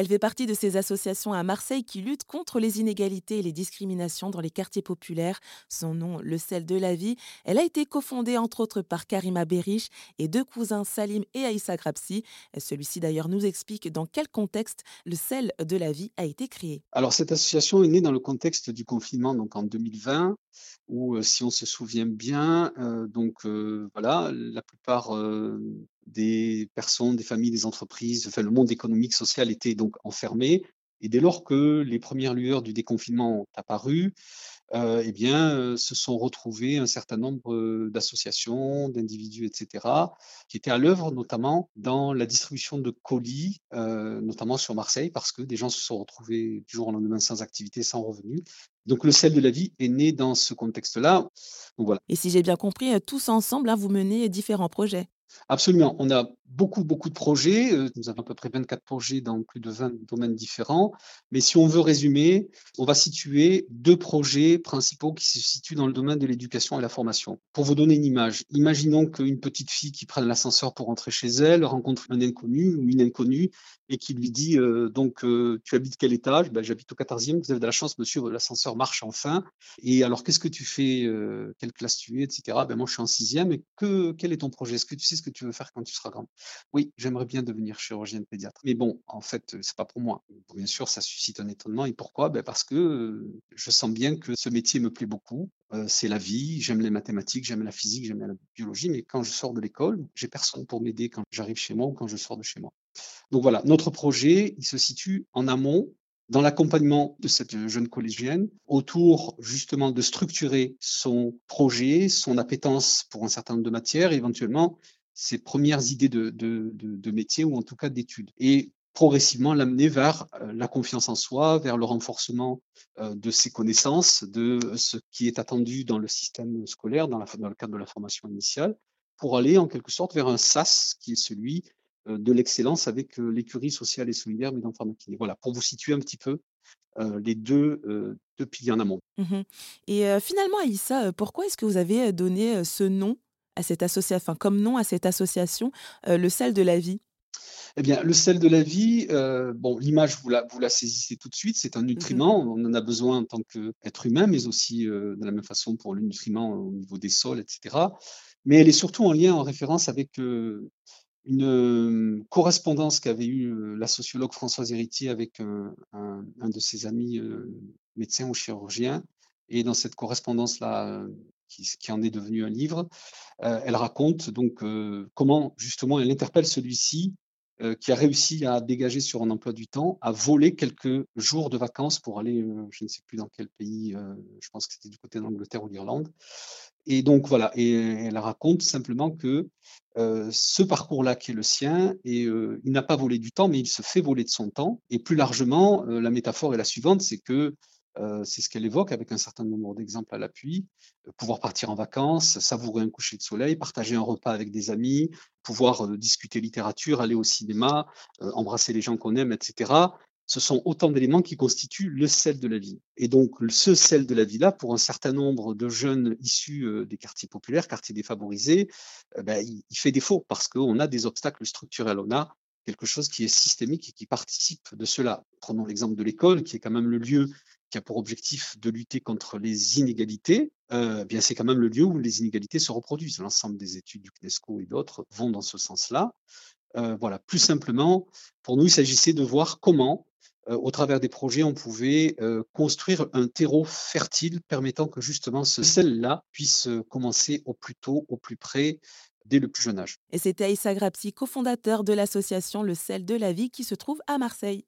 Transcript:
Elle fait partie de ces associations à Marseille qui luttent contre les inégalités et les discriminations dans les quartiers populaires. Son nom, le sel de la vie. Elle a été cofondée entre autres par Karima Berich et deux cousins Salim et Aïssa Grapsi. Celui-ci d'ailleurs nous explique dans quel contexte le sel de la vie a été créé. Alors cette association est née dans le contexte du confinement, donc en 2020, où euh, si on se souvient bien, euh, donc euh, voilà, la plupart des personnes, des familles, des entreprises, le monde économique, social était donc enfermé. Et dès lors que les premières lueurs du déconfinement ont apparu, euh, eh bien, euh, se sont retrouvés un certain nombre euh, d'associations, d'individus, etc., qui étaient à l'œuvre notamment dans la distribution de colis, notamment sur Marseille, parce que des gens se sont retrouvés du jour au lendemain sans activité, sans revenus. Donc le sel de la vie est né dans ce contexte-là. Et si j'ai bien compris, tous ensemble, hein, vous menez différents projets. Absolument. On a beaucoup, beaucoup de projets. Euh, nous avons à peu près 24 projets dans plus de 20 domaines différents. Mais si on veut résumer, on va situer deux projets principaux qui se situent dans le domaine de l'éducation et la formation. Pour vous donner une image, imaginons qu'une petite fille qui prenne l'ascenseur pour rentrer chez elle rencontre un inconnu ou une inconnue et qui lui dit euh, donc euh, tu habites quel étage? Ben, J'habite au 14e, vous avez de la chance, monsieur, l'ascenseur marche enfin. Et alors qu'est-ce que tu fais Quelle classe tu es etc. Ben, moi je suis en sixième. Et que, quel est ton projet? Est-ce que tu sais ce que tu veux faire quand tu seras grand? Oui, j'aimerais bien devenir chirurgienne pédiatre. Mais bon, en fait, c'est pas pour moi. Bien sûr, ça suscite un étonnement. Et pourquoi? Ben Parce que euh, je sens bien que ce métier me plaît beaucoup. Euh, c'est la vie, j'aime les mathématiques, j'aime la physique, j'aime la biologie. Mais quand je sors de l'école, j'ai personne pour m'aider quand j'arrive chez moi ou quand je sors de chez moi. Donc voilà, notre projet, il se situe en amont dans l'accompagnement de cette jeune collégienne autour justement de structurer son projet, son appétence pour un certain nombre de matières, éventuellement ses premières idées de, de, de, métier ou en tout cas d'études. Et progressivement l'amener vers euh, la confiance en soi, vers le renforcement euh, de ses connaissances, de ce qui est attendu dans le système scolaire, dans, dans le cadre de la formation initiale, pour aller en quelque sorte vers un SAS qui est celui euh, de l'excellence avec l'écurie sociale et solidaire mais Pharmakiné. Voilà, pour vous situer un petit peu les deux, deux piliers en amont. Mmh et finalement, Aïssa, pourquoi est-ce que vous avez donné ce nom? À cette association, comme nom à cette association, euh, le sel de la vie? Eh bien, le sel de la vie, euh, bon, l'image, vous la, vous la saisissez tout de suite, c'est un mmh nutriment, on en a besoin en tant qu'être humain, mais aussi euh, de la même façon pour le nutriment au niveau des sols, etc. Mais elle est surtout en lien, en référence avec une correspondance qu'avait eue la sociologue Françoise Héritier avec un, un de ses amis médecins ou chirurgiens. Et dans cette correspondance-là, qui, en est devenu un livre. Euh, elle raconte donc euh, comment justement elle interpelle celui-ci euh, qui a réussi à dégager sur un emploi du temps, à voler quelques jours de vacances pour aller, je ne sais plus dans quel pays, je pense que c'était du côté d'Angleterre ou d'Irlande. Et donc voilà, et elle raconte simplement que ce parcours-là qui est le sien, et il n'a pas volé du temps, mais il se fait voler de son temps. Et plus largement, la métaphore est la suivante, c'est que euh, c'est ce qu'elle évoque avec un certain nombre d'exemples à l'appui. Euh, pouvoir partir en vacances, savourer un coucher de soleil, partager un repas avec des amis, pouvoir euh, discuter littérature, aller au cinéma, embrasser les gens qu'on aime, etc. Ce sont autant d'éléments qui constituent le sel de la vie. Et donc, ce sel de la vie-là, pour un certain nombre de jeunes issus des quartiers populaires, quartiers défavorisés, ben, il, il fait défaut parce qu'on a des obstacles structurels. On a quelque chose qui est systémique et qui participe de cela. Prenons l'exemple de l'école, qui est quand même le lieu qui a pour objectif de lutter contre les inégalités, euh, bien c'est quand même le lieu où les inégalités se reproduisent. L'ensemble des études du CNESCO et d'autres vont dans ce sens-là. Euh, voilà, plus simplement, pour nous, il s'agissait de voir comment, euh, au travers des projets, on pouvait construire un terreau fertile permettant que justement ce sel-là puisse commencer au plus tôt, au plus près dès le plus jeune âge. Et c'était Aïssa Grapsi, cofondateur de l'association Le sel de la vie qui se trouve à Marseille.